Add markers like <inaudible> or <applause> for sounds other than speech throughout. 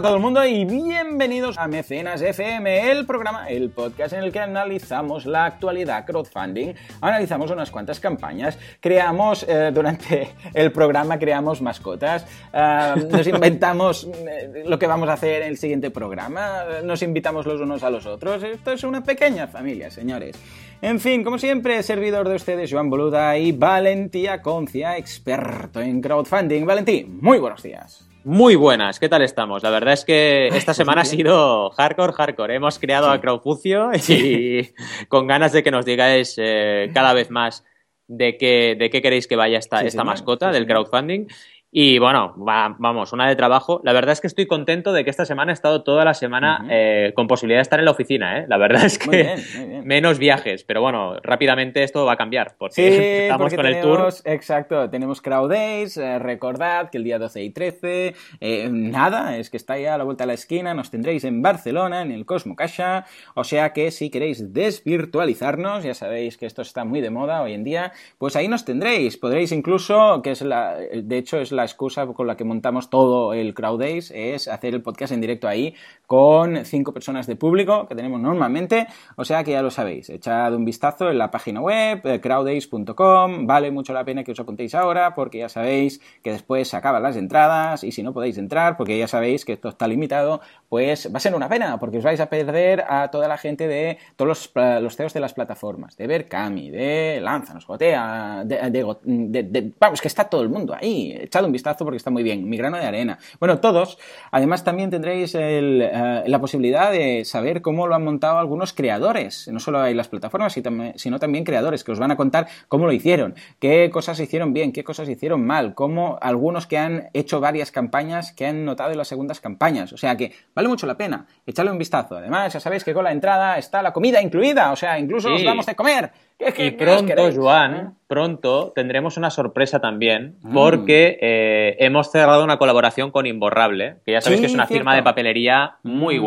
a todo el mundo y bienvenidos a Mecenas FM, el programa, el podcast en el que analizamos la actualidad crowdfunding, analizamos unas cuantas campañas, creamos, eh, durante el programa creamos mascotas, eh, nos <laughs> inventamos eh, lo que vamos a hacer en el siguiente programa, nos invitamos los unos a los otros, esto es una pequeña familia, señores. En fin, como siempre, servidor de ustedes, Joan Boluda y Valentía Concia, experto en crowdfunding. Valentí, muy buenos días. Muy buenas, ¿qué tal estamos? La verdad es que esta semana ha sido hardcore, hardcore. Hemos creado a Crowdfucio y <laughs> con ganas de que nos digáis eh, cada vez más de qué, de qué queréis que vaya esta, esta mascota del crowdfunding. Y bueno, vamos, una de trabajo. La verdad es que estoy contento de que esta semana he estado toda la semana eh, con posibilidad de estar en la oficina. ¿eh? La verdad es que menos viajes, pero bueno, rápidamente esto va a cambiar porque <laughs> estamos con el tour. Exacto, tenemos Crowd Days. Eh, recordad que el día 12 y 13, eh, nada, es que está ya a la vuelta de la esquina. Nos tendréis en Barcelona, en el Cosmo Cacha. O sea que si queréis desvirtualizarnos, ya sabéis que esto está muy de moda hoy en día, pues ahí nos tendréis. Podréis incluso, que es la, de hecho es la la excusa con la que montamos todo el Crowd es hacer el podcast en directo ahí con cinco personas de público que tenemos normalmente, o sea que ya lo sabéis, echad un vistazo en la página web eh, crowdays.com, vale mucho la pena que os apuntéis ahora porque ya sabéis que después se acaban las entradas y si no podéis entrar porque ya sabéis que esto está limitado, pues va a ser una pena porque os vais a perder a toda la gente de todos los, los CEOs de las plataformas, de Berkami, de Lanzanos, Gotea, de, de, vamos, que está todo el mundo ahí, echad un vistazo porque está muy bien. Mi grano de arena. Bueno, todos. Además, también tendréis eh, la posibilidad de saber cómo lo han montado algunos creadores. No solo hay las plataformas, sino también creadores que os van a contar cómo lo hicieron, qué cosas hicieron bien, qué cosas hicieron mal, cómo algunos que han hecho varias campañas que han notado en las segundas campañas. O sea que vale mucho la pena echarle un vistazo. Además, ya sabéis que con la entrada está la comida incluida. O sea, incluso os damos de comer <laughs> y pronto, Joan, pronto tendremos una sorpresa también, mm. porque eh, hemos cerrado una colaboración con Imborrable, que ya sabéis que es una firma de papelería muy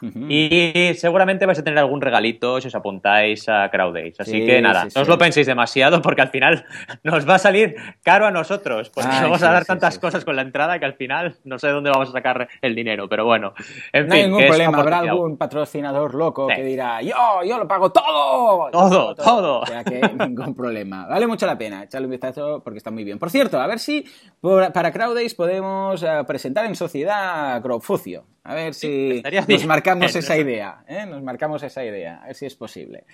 Y seguramente vais a tener algún regalito si os apuntáis a Crowdays. Así que nada, no os lo penséis demasiado porque al final <laughs> nos va a salir caro a nosotros. Porque vamos a dar tantas cosas con la entrada que al final no sé dónde vamos a sacar el dinero. Pero bueno, en no hay ningún problema. Habrá algún patrocinador loco que dirá: Yo, yo lo pago todo. Todo, todo. O sea que <laughs> ningún problema. Vale mucho la pena echarle un vistazo porque está muy bien. Por cierto, a ver si para Crowdays podemos eh, presentar en sociedad Crowfucio. A ver si nos marcamos <laughs> esa idea, ¿eh? Nos marcamos esa idea, a ver si es posible.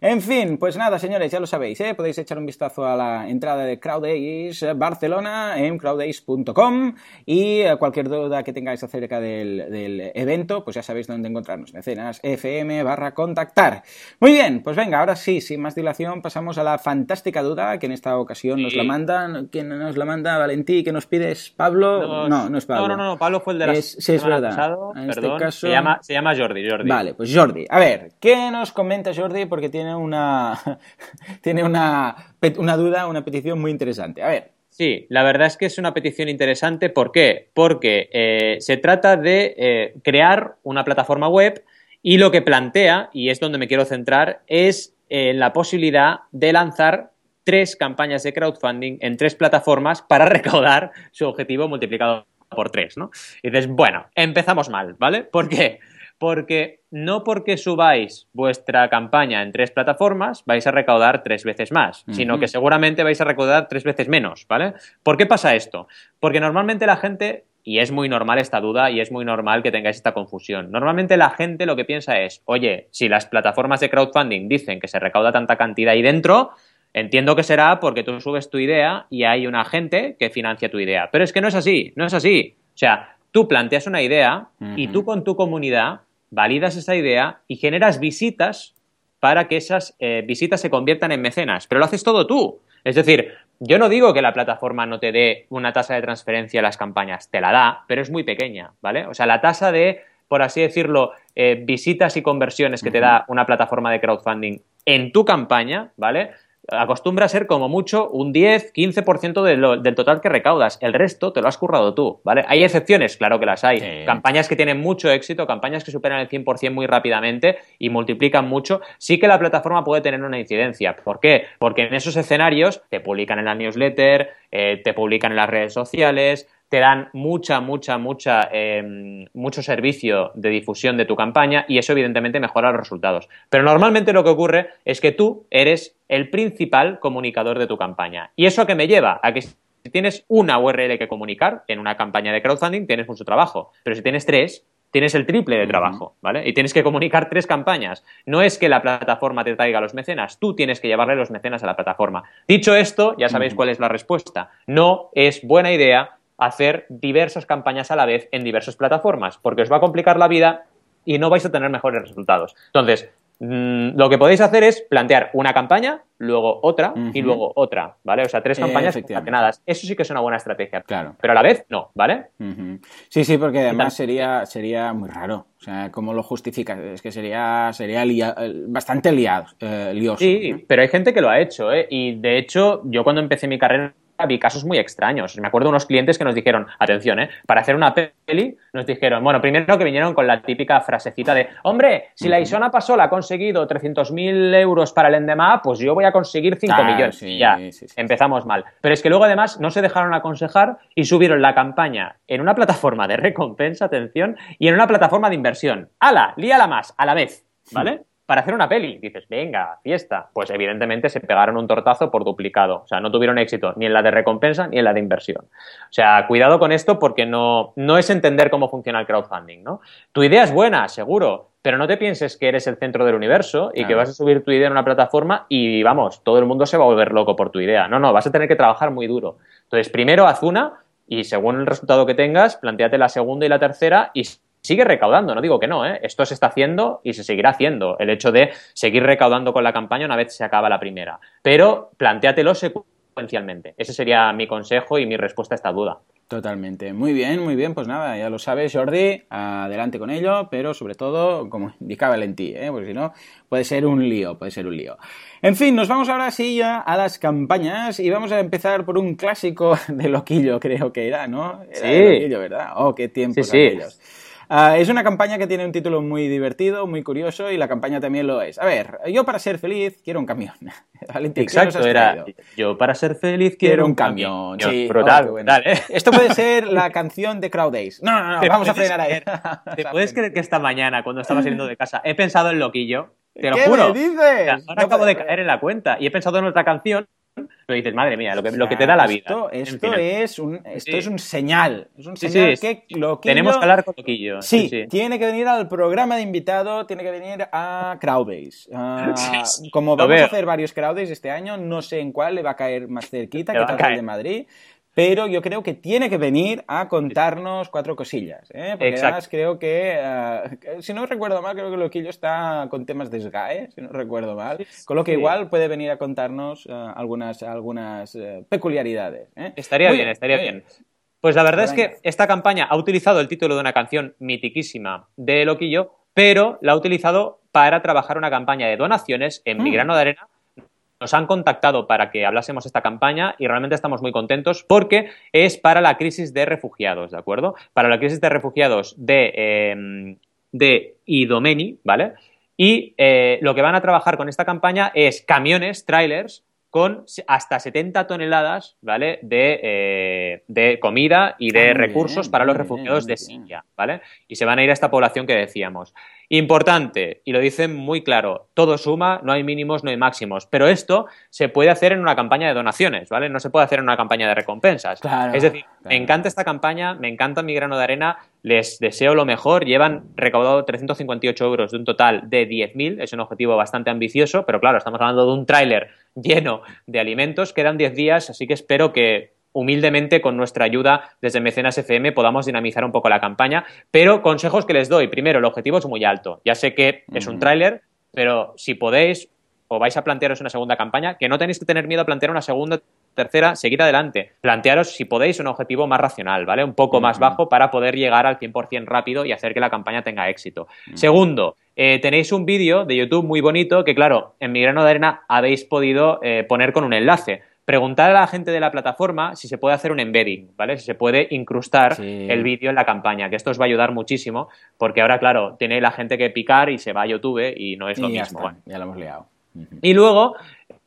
En fin, pues nada, señores, ya lo sabéis, ¿eh? Podéis echar un vistazo a la entrada de Crowdays Barcelona en crowdays.com y eh, cualquier duda que tengáis acerca del, evento, pues ya sabéis dónde encontrarnos, mecenas fm barra contactar. Muy bien, pues venga, ahora sí, sin más dilación, pasamos a la fantástica duda que en esta ocasión nos la mandan, ¿quién nos la manda? Valentí, que nos pides? ¿Pablo? No, no, es Pablo. No, no, no, Pablo fue el de la Sí, es verdad en este caso... Se llama, se llama Jordi, Jordi. Vale, pues Jordi. A ver, ¿qué nos comenta Jordi? Porque tiene una, <laughs> tiene una, una duda, una petición muy interesante. A ver. Sí, la verdad es que es una petición interesante. ¿Por qué? Porque eh, se trata de eh, crear una plataforma web y lo que plantea, y es donde me quiero centrar, es eh, la posibilidad de lanzar tres campañas de crowdfunding en tres plataformas para <laughs> recaudar su objetivo multiplicado por tres, ¿no? Y dices, bueno, empezamos mal, ¿vale? <laughs> ¿Por qué? Porque no porque subáis vuestra campaña en tres plataformas vais a recaudar tres veces más, sino que seguramente vais a recaudar tres veces menos, ¿vale? ¿Por qué pasa esto? Porque normalmente la gente, y es muy normal esta duda y es muy normal que tengáis esta confusión, normalmente la gente lo que piensa es, oye, si las plataformas de crowdfunding dicen que se recauda tanta cantidad ahí dentro, Entiendo que será porque tú subes tu idea y hay una gente que financia tu idea. Pero es que no es así, no es así. O sea, tú planteas una idea y tú con tu comunidad validas esa idea y generas visitas para que esas eh, visitas se conviertan en mecenas. Pero lo haces todo tú. Es decir, yo no digo que la plataforma no te dé una tasa de transferencia a las campañas, te la da, pero es muy pequeña, ¿vale? O sea, la tasa de, por así decirlo, eh, visitas y conversiones que te da una plataforma de crowdfunding en tu campaña, ¿vale? Acostumbra a ser como mucho un 10, 15% de del total que recaudas. El resto te lo has currado tú, ¿vale? Hay excepciones, claro que las hay. Campañas que tienen mucho éxito, campañas que superan el 100% muy rápidamente y multiplican mucho. Sí que la plataforma puede tener una incidencia. ¿Por qué? Porque en esos escenarios te publican en la newsletter, eh, te publican en las redes sociales, te dan mucha, mucha, mucha, em, mucho servicio de difusión de tu campaña y eso evidentemente mejora los resultados. Pero normalmente lo que ocurre es que tú eres el principal comunicador de tu campaña. ¿Y eso a qué me lleva? A que si tienes una URL que comunicar en una campaña de crowdfunding tienes mucho trabajo, pero si tienes tres, tienes el triple de trabajo, ¿vale? Y tienes que comunicar tres campañas. No es que la plataforma te traiga los mecenas, tú tienes que llevarle los mecenas a la plataforma. Dicho esto, ya sabéis cuál es la respuesta. No es buena idea hacer diversas campañas a la vez en diversas plataformas, porque os va a complicar la vida y no vais a tener mejores resultados. Entonces, Mm, lo que podéis hacer es plantear una campaña, luego otra y luego otra, ¿vale? O sea, tres campañas concatenadas. Eso sí que es una buena estrategia. Claro. Pero a la vez, no, ¿vale? Sí, sí, porque además sería, sería muy raro. O sea, ¿cómo lo justificas? Es que sería, sería bastante liado, eh, lioso. Sí, pero hay gente que lo ha hecho, ¿eh? Y de hecho, yo cuando empecé mi carrera vi casos muy extraños. Me acuerdo de unos clientes que nos dijeron, atención, ¿eh? para hacer una peli, nos dijeron, bueno, primero que vinieron con la típica frasecita de, hombre, si la Isona Pasola ha conseguido 300.000 euros para el Endema, pues yo voy a conseguir 5 millones. ya, empezamos mal. Pero es que luego además no se dejaron aconsejar y subieron la campaña en una plataforma de recompensa, atención, y en una plataforma de inversión. ¡Hala! Líala más, a la vez, ¿vale? Para hacer una peli. Dices, venga, fiesta. Pues evidentemente se pegaron un tortazo por duplicado. O sea, no tuvieron éxito ni en la de recompensa ni en la de inversión. O sea, cuidado con esto porque no, no es entender cómo funciona el crowdfunding, ¿no? Tu idea es buena, seguro, pero no te pienses que eres el centro del universo y que vas a subir tu idea en una plataforma y, vamos, todo el mundo se va a volver loco por tu idea. No, no, vas a tener que trabajar muy duro. Entonces, primero haz una y según el resultado que tengas, planteate la segunda y la tercera y sigue recaudando, no digo que no, ¿eh? esto se está haciendo y se seguirá haciendo, el hecho de seguir recaudando con la campaña una vez se acaba la primera, pero planteatelo secuencialmente, ese sería mi consejo y mi respuesta a esta duda. Totalmente. Muy bien, muy bien. Pues nada, ya lo sabes, Jordi. Adelante con ello, pero sobre todo, como indicaba en ti, ¿eh? porque si no, puede ser un lío, puede ser un lío. En fin, nos vamos ahora sí ya a las campañas y vamos a empezar por un clásico <laughs> de Loquillo, creo que era, ¿no? sí. Loquillo, ¿verdad? Oh, qué tiempos sí, aquellos. Ah, es una campaña que tiene un título muy divertido, muy curioso y la campaña también lo es. A ver, yo para ser feliz quiero un camión. <laughs> Exacto, era yo para ser feliz quiero, un camión. Sí, brutal, oh, Esto puede <laughs> ser la canción de Crowd Days. No, no, no, <laughs> vamos a frenar ahí. ¿Te puedes creer que esta mañana, cuando estaba saliendo de casa, he pensado en Loquillo? Te lo ¿Qué juro. Me dices? Ahora acabo de caer en la cuenta y he pensado en otra canción pero dices, madre mía, lo que, lo que te da la vida. Esto, esto es, un, esto es un señal. Es un señal que Loquillo... Tenemos que hablar con Loquillo. Sí, tiene que venir al programa de invitado, tiene que venir a Crowdbase. Uh, como vamos a hacer varios Crowdbase este año, no sé en cuál le va a caer más cerquita, que tal el de Madrid pero yo creo que tiene que venir a contarnos cuatro cosillas. ¿eh? Porque además creo que, uh, si no recuerdo mal, creo que Loquillo está con temas de SGAE, si no recuerdo mal. Con lo que igual puede venir a contarnos uh, algunas, algunas uh, peculiaridades. ¿eh? Estaría bien, estaría bien. Pues la verdad es que esta campaña ha utilizado el título de una canción mitiquísima de Loquillo, pero la ha utilizado para trabajar una campaña de donaciones en mm. Migrano de Arena nos han contactado para que hablásemos esta campaña y realmente estamos muy contentos porque es para la crisis de refugiados, ¿de acuerdo? Para la crisis de refugiados de, eh, de Idomeni, ¿vale? Y eh, lo que van a trabajar con esta campaña es camiones, trailers, con hasta 70 toneladas ¿vale? de, eh, de comida y de ah, recursos para los refugiados de Siria. ¿vale? Y se van a ir a esta población que decíamos. Importante, y lo dicen muy claro, todo suma, no hay mínimos, no hay máximos, pero esto se puede hacer en una campaña de donaciones, ¿vale? No se puede hacer en una campaña de recompensas. es decir, me encanta esta campaña, me encanta mi grano de arena, les deseo lo mejor, llevan recaudado 358 euros de un total de 10.000, es un objetivo bastante ambicioso, pero claro, estamos hablando de un tráiler lleno de alimentos, quedan 10 días, así que espero que humildemente con nuestra ayuda desde Mecenas FM podamos dinamizar un poco la campaña. Pero consejos que les doy. Primero, el objetivo es muy alto. Ya sé que es un tráiler, pero si podéis o vais a plantearos una segunda campaña, que no tenéis que tener miedo a plantear una segunda, tercera, seguir adelante. Plantearos, si podéis, un objetivo más racional, ¿vale? Un poco más bajo para poder llegar al 100% rápido y hacer que la campaña tenga éxito. Segundo, eh, tenéis un vídeo de YouTube muy bonito que, claro, en mi grano de arena habéis podido eh, poner con un enlace preguntar a la gente de la plataforma si se puede hacer un embedding, ¿vale? Si se puede incrustar el vídeo en la campaña, que esto os va a ayudar muchísimo, porque ahora, claro, tiene la gente que picar y se va a YouTube y no es lo mismo. ya lo hemos liado. Y luego,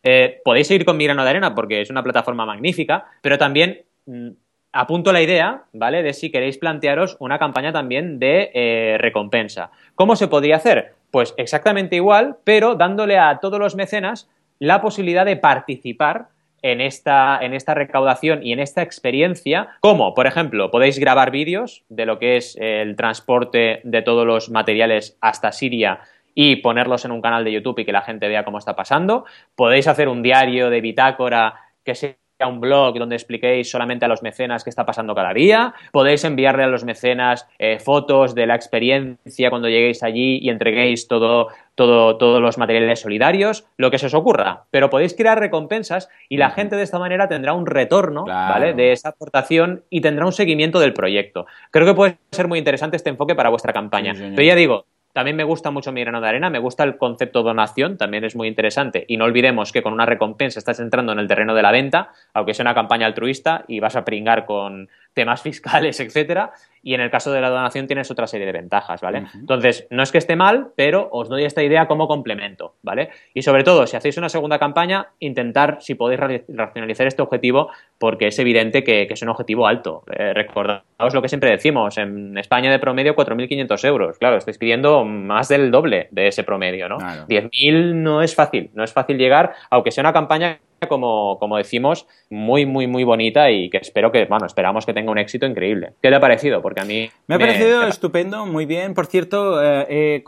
eh, podéis seguir con Migrano de Arena porque es una plataforma magnífica, pero también mm, apunto la idea, ¿vale? De si queréis plantearos una campaña también de eh, recompensa. ¿Cómo se podría hacer? Pues exactamente igual, pero dándole a todos los mecenas la posibilidad de participar en esta, en esta recaudación y en esta experiencia, como, por ejemplo, podéis grabar vídeos de lo que es el transporte de todos los materiales hasta Siria y ponerlos en un canal de YouTube y que la gente vea cómo está pasando. Podéis hacer un diario de bitácora que sea un blog donde expliquéis solamente a los mecenas qué está pasando cada día. Podéis enviarle a los mecenas eh, fotos de la experiencia cuando lleguéis allí y entreguéis todo, todo, todos los materiales solidarios, lo que se os ocurra. Pero podéis crear recompensas y la gente de esta manera tendrá un retorno ¿vale? de esa aportación y tendrá un seguimiento del proyecto. Creo que puede ser muy interesante este enfoque para vuestra campaña. Pero ya digo, también me gusta mucho mi grano de arena, me gusta el concepto donación, también es muy interesante. Y no olvidemos que con una recompensa estás entrando en el terreno de la venta, aunque sea una campaña altruista y vas a pringar con temas fiscales, <laughs> etcétera. Y en el caso de la donación tienes otra serie de ventajas, ¿vale? Entonces, no es que esté mal, pero os doy esta idea como complemento, ¿vale? Y sobre todo, si hacéis una segunda campaña, intentar, si podéis racionalizar este objetivo, porque es evidente que, es un objetivo alto. Eh, recordaos lo que siempre decimos, en España de promedio 4.500 euros. Claro, estáis pidiendo más del doble de ese promedio, ¿no? 10.000 no es fácil, no es fácil llegar, aunque sea una campaña como, como decimos, muy, muy, muy bonita y que espero que, bueno, esperamos que tenga un éxito increíble. ¿Qué te ha parecido? Porque a mí... Me ha parecido estupendo, muy bien. Por cierto, eh,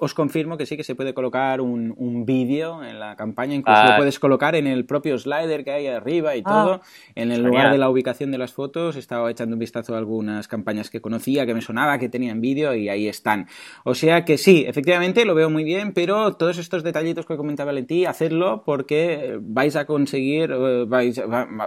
os confirmo que sí que se puede colocar un, un vídeo en la campaña, incluso lo ah. puedes colocar en el propio slider que hay arriba y ah. todo, en el lugar de la ubicación de las fotos. Estaba echando un vistazo a algunas campañas que conocía, que me sonaba, que tenían vídeo y ahí están. O sea que sí, efectivamente lo veo muy bien, pero todos estos detallitos que comentaba Leti, hacerlo porque vais a conseguir, eh, vais,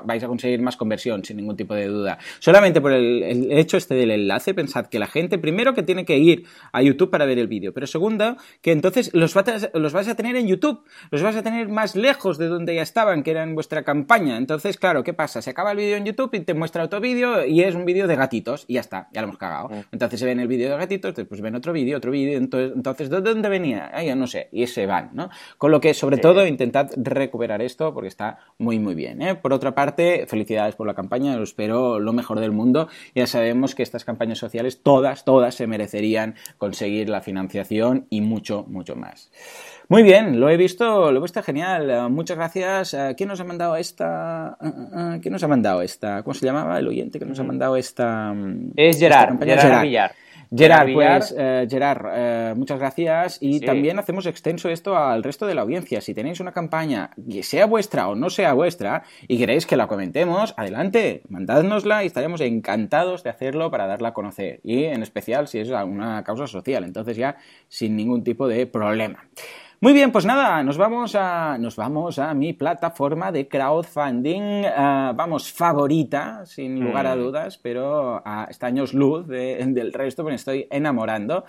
vais, a conseguir más conversión, sin ningún tipo de duda. Solamente por el, hecho este del enlace, pensad que la gente, primero que tiene que ir a YouTube para ver el vídeo, pero segundo, que entonces los, los vais a tener en YouTube, los vas a tener más lejos de donde ya estaban, que era en vuestra campaña. Entonces, claro, ¿qué pasa? Se acaba el vídeo en YouTube y te muestra otro vídeo y es un vídeo de gatitos y ya está, ya lo hemos cagado. Mm. Entonces se ven el vídeo de gatitos, después ven otro vídeo, otro vídeo, entonces, entonces ¿de dónde venía? Ay, no sé, y se van, ¿no? Con lo que, sobre todo, intentad recuperar esto porque está muy, muy bien. ¿eh? Por otra parte, felicidades por la campaña, lo espero lo mejor del mundo. Ya sabemos que estas campañas sociales, todas, todas se merecerían conseguir la financiación y mucho, mucho más. Muy bien, lo he visto, lo he visto genial. Eh, muchas gracias. Eh, ¿Quién nos ha mandado esta? ¿Quién nos ha mandado esta? ¿Cómo se llamaba el oyente que nos ha mandado esta? Mm, es Gerard, Gerard Villar. Gerard, pues, eh, Gerard, eh, muchas gracias. Y también hacemos extenso esto al resto de la audiencia. Si tenéis una campaña, que sea vuestra o no sea vuestra, y queréis que la comentemos, adelante, mandádnosla y estaremos encantados de hacerlo para darla a conocer. Y en especial si es una causa social. Entonces ya sin ningún tipo de problema. Muy bien, pues nada, nos vamos a, nos vamos a mi plataforma de crowdfunding, uh, vamos, favorita, sin lugar a mm. dudas, pero a estaños luz del resto, me estoy enamorando.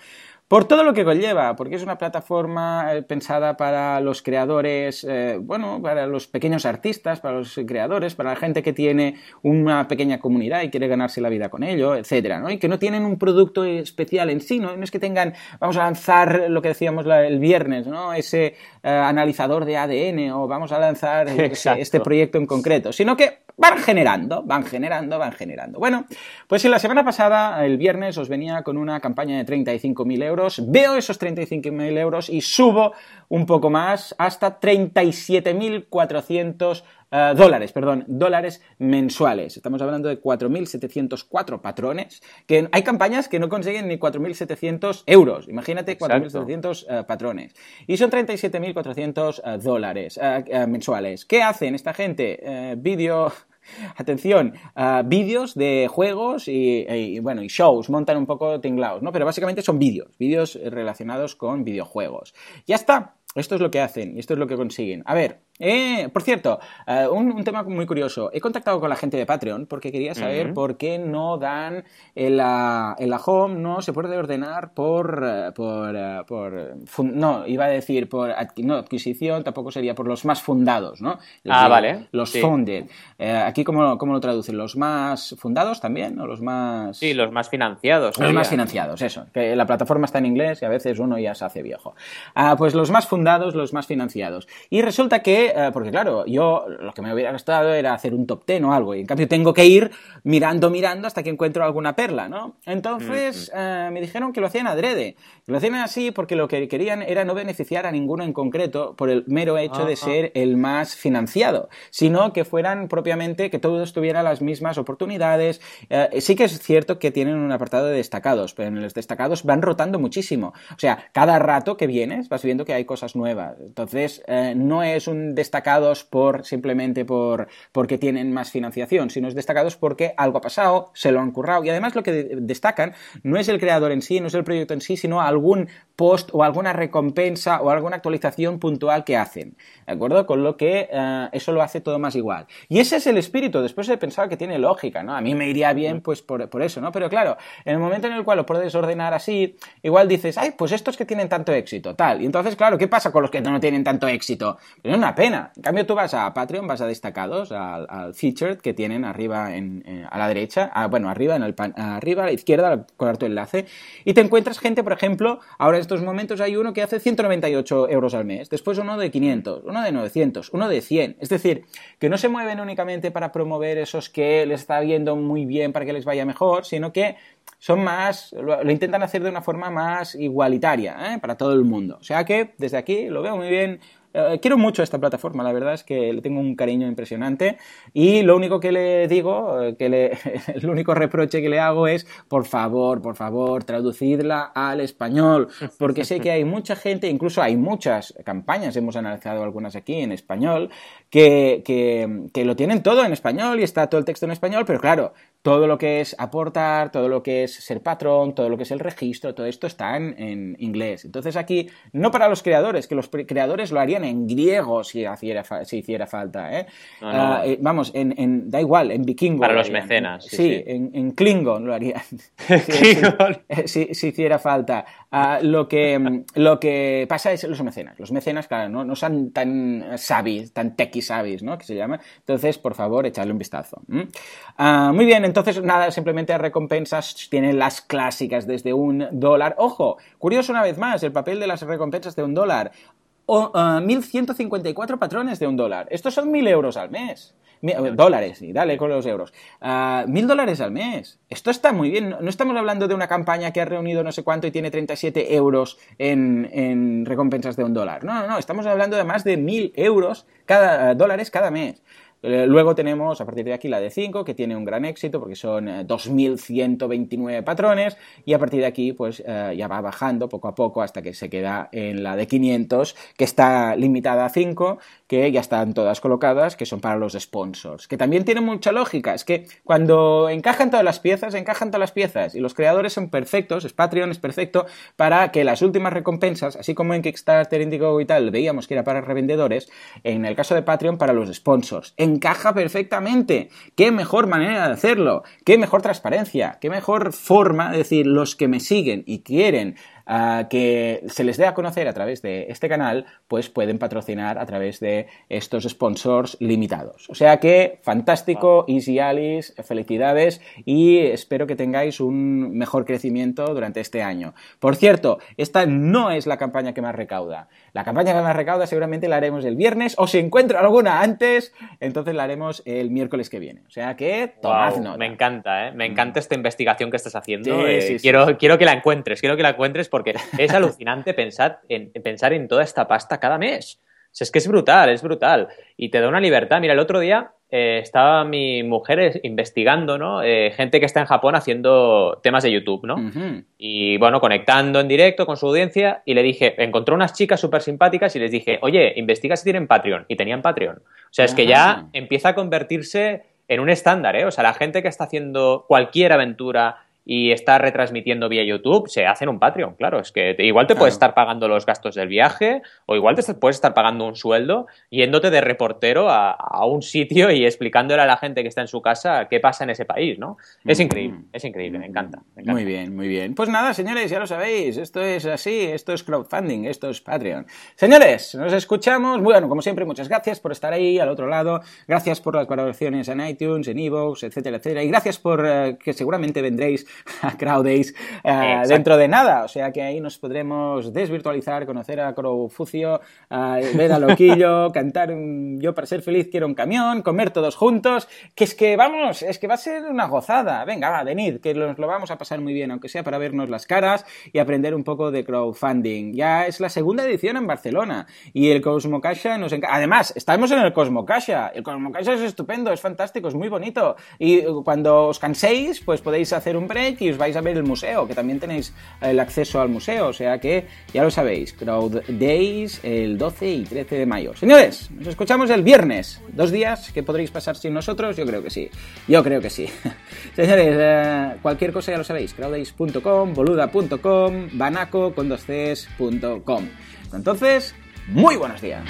Por todo lo que conlleva, porque es una plataforma eh, pensada para los creadores, eh, bueno, para los pequeños artistas, para los creadores, para la gente que tiene una pequeña comunidad y quiere ganarse la vida con ello, etcétera, ¿no? Y que no tienen un producto especial en sí, ¿no? No es que tengan, vamos a lanzar lo que decíamos el viernes, ¿no? Ese eh, analizador de ADN o vamos a lanzar este proyecto en concreto, sino que van generando, van generando, van generando. Bueno, pues en la semana pasada, el viernes, os venía con una campaña de 35.000 euros. Veo esos 35.000 euros y subo un poco más hasta 37.400 eh, dólares, perdón, dólares mensuales. Estamos hablando de 4.704 patrones, que hay campañas que no consiguen ni 4.700 euros. Imagínate 4.700 eh, patrones. Y son 37.400 uh, dólares mensuales. ¿Qué hacen esta gente? vídeo atención, vídeos de juegos y, bueno, y shows, montan un poco tinglados, ¿no? Pero básicamente son vídeos, vídeos relacionados con videojuegos. Ya está, esto es lo que hacen y esto es lo que consiguen. A ver, eh, por cierto, eh, un, tema muy curioso. He contactado con la gente de Patreon porque quería saber por qué no dan en la, en la, home, no se puede ordenar por, eh, por, por no, iba a decir por no, adquisición, tampoco sería por los más fundados, ¿no? ah, vale. Los funded. aquí, ¿cómo, ¿cómo, lo traducen? ¿Los más fundados también? ¿O los más...? Sí, los más financiados. Los más financiados, eso. Que la plataforma está en inglés y a veces uno ya se hace viejo. Ah, pues los más fundados, los más financiados. Y resulta que que, eh, porque claro, yo lo que me hubiera gustado era hacer un top ten o algo, y en cambio tengo que ir mirando, mirando hasta que encuentro alguna perla, ¿no? Entonces eh, me dijeron que lo hacían adrede, lo hacían así porque lo que querían era no beneficiar a ninguno en concreto por el mero hecho de ser el más financiado, sino que fueran propiamente, que todos tuvieran las mismas oportunidades. Eh, sí que es cierto que tienen un apartado de destacados, pero en los destacados van rotando muchísimo. O sea, cada rato que vienes vas viendo que hay cosas nuevas. Entonces, no es un destacados por simplemente por porque tienen más financiación, sino es destacados porque algo ha pasado, se lo han currado. Y además lo que destacan no es el creador en sí, no es el proyecto en sí, sino algún post o alguna recompensa o alguna actualización puntual que hacen. ¿De acuerdo? Con lo que eh, eso lo hace todo más igual. Y ese es el espíritu. Después he pensado que tiene lógica, ¿no? A mí me iría bien, pues, por, por eso, ¿no? Pero claro, en el momento en el cual lo puedes ordenar así, igual dices, ay, pues estos que tienen tanto éxito, tal. Y entonces, claro, ¿qué pasa con los que no tienen tanto éxito? Pues es una pena. En cambio, tú vas a Patreon, vas a destacados, al, featured que tienen arriba en, a la derecha, bueno, arriba, en el arriba a la izquierda, con tu enlace, y te encuentras gente, por ejemplo, ahora en estos momentos hay uno que hace 198 euros al mes, después uno de 500, uno de 900, uno de 100. Es decir, que no se mueven únicamente para promover esos que les está viendo muy bien para que les vaya mejor, sino que son más, lo, intentan hacer de una forma más igualitaria ¿eh? para todo el mundo. O sea que desde aquí lo veo muy bien, eh, quiero mucho esta plataforma, la verdad es que le tengo un cariño impresionante y lo único que le digo, eh, que le, <laughs> el único reproche que le hago es, por favor, por favor, traducidla al español, porque sé que hay mucha gente, incluso hay muchas campañas, hemos analizado algunas aquí en español, que, que lo tienen todo en español y está todo el texto en español, pero claro, todo lo que es aportar, todo lo que es ser patrón, todo lo que es el registro, todo esto está en, inglés. Entonces aquí, no para los creadores, que los creadores lo harían en griego si, si hiciera falta. ¿eh? Ah, eh, vamos, en, da igual, en vikingo. Para los mecenas. Sí, En, Klingon lo harían. <laughs> <laughs> Klingon. si, hiciera falta. Ah, lo, que, <laughs> lo que pasa es los mecenas. Los mecenas, claro, no, no son tan sabios, tan techy sabios, ¿no? Que se llama. Entonces, por favor, echarle un vistazo. Ah, muy bien, entonces, nada, simplemente recompensas tienen las clásicas desde un dólar. Ojo, curioso una vez más, el papel de las recompensas de un dólar. O, 1.154 patrones de un dólar. Estos son 1.000 euros al mes. dólares, y dale con los euros. Uh, mil dólares al mes. Esto está muy bien. No estamos hablando de una campaña que ha reunido no sé cuánto y tiene 37 euros en, en recompensas de un dólar. No, no, no. Estamos hablando de más de mil euros cada, dólares cada mes. Eh, luego tenemos a partir de aquí la de 5, que tiene un gran éxito porque son 2.129 eh, patrones y a partir de aquí pues eh, ya va bajando poco a poco hasta que se queda en la de 500, que está limitada a 5, que ya están todas colocadas, que son para los sponsors, que también tiene mucha lógica, es que cuando encajan todas las piezas, encajan todas las piezas y los creadores son perfectos, es Patreon es perfecto para que las últimas recompensas, así como en Kickstarter, Indiegogo y tal, veíamos que era para revendedores, en el caso de Patreon para los sponsors encaja perfectamente. ¿Qué mejor manera de hacerlo? ¿Qué mejor transparencia? ¿Qué mejor forma de decir los que me siguen y quieren que se les dé a conocer a través de este canal, pues pueden patrocinar a través de estos sponsors limitados. O sea que fantástico, Easy Alice, felicidades y espero que tengáis un mejor crecimiento durante este año. Por cierto, esta no es la campaña que más recauda. La campaña que más recauda seguramente la haremos el viernes o si encuentro alguna antes, entonces la haremos el miércoles que viene. O sea que tomad nota. Me encanta, ¿eh? me encanta esta investigación que estás haciendo. Eh, quiero, quiero que la encuentres, quiero que la encuentres porque es alucinante pensar en, pensar en toda esta pasta cada mes. es que es brutal, es brutal. Y te da una libertad. Mira, el otro día eh, estaba mi mujer investigando, ¿no? Eh, gente que está en Japón haciendo temas de YouTube, ¿no? Y bueno, conectando en directo con su audiencia y le dije, encontró unas chicas súper simpáticas y les dije, oye, investiga si tienen Patreon. Y tenían Patreon. O sea, es que ya empieza a convertirse en un estándar, ¿eh? O sea, la gente que está haciendo cualquier aventura y está retransmitiendo vía YouTube, se hace en un Patreon, claro. Es que igual te puedes estar pagando los gastos del viaje o igual te puedes estar pagando un sueldo yéndote de reportero a, un sitio y explicándole a la gente que está en su casa qué pasa en ese país, ¿no? Es mm, increíble, mm. es increíble, me encanta, Muy bien, muy bien. Pues nada, señores, ya lo sabéis, esto es así, esto es crowdfunding, esto es Patreon. Señores, nos escuchamos. Bueno, como siempre, muchas gracias por estar ahí al otro lado. Gracias por las colaboraciones en iTunes, en Evox, etcétera, etcétera. Y gracias por eh, que seguramente vendréis <laughs> a Crowdays uh, dentro de nada. O sea que ahí nos podremos desvirtualizar, conocer a Crowfucio, uh, ver a Loquillo, <laughs> cantar un Yo para ser feliz quiero un camión, comer todos juntos. Que es que vamos, es que va a ser una gozada. Venga, va, venid, que nos lo vamos a pasar muy bien, aunque sea para vernos las caras y aprender un poco de crowdfunding. Ya es la segunda edición en Barcelona y el Cosmo Cacha nos encanta. Además, estamos en el Cosmo Cacha. El Cosmo Cacha es estupendo, es fantástico, es muy bonito. Y cuando os canséis, pues podéis hacer un break y os vais a ver el museo, que también tenéis el acceso al museo. O sea que ya lo sabéis, Crowd Days el 12 y 13 de mayo. Señores, nos escuchamos el viernes. Dos días que podréis pasar sin nosotros, yo creo que sí. Yo creo que sí. <laughs> Señores, eh, cualquier cosa ya lo sabéis, crowdays.com, boluda.com, banaco con dos Entonces, muy buenos días.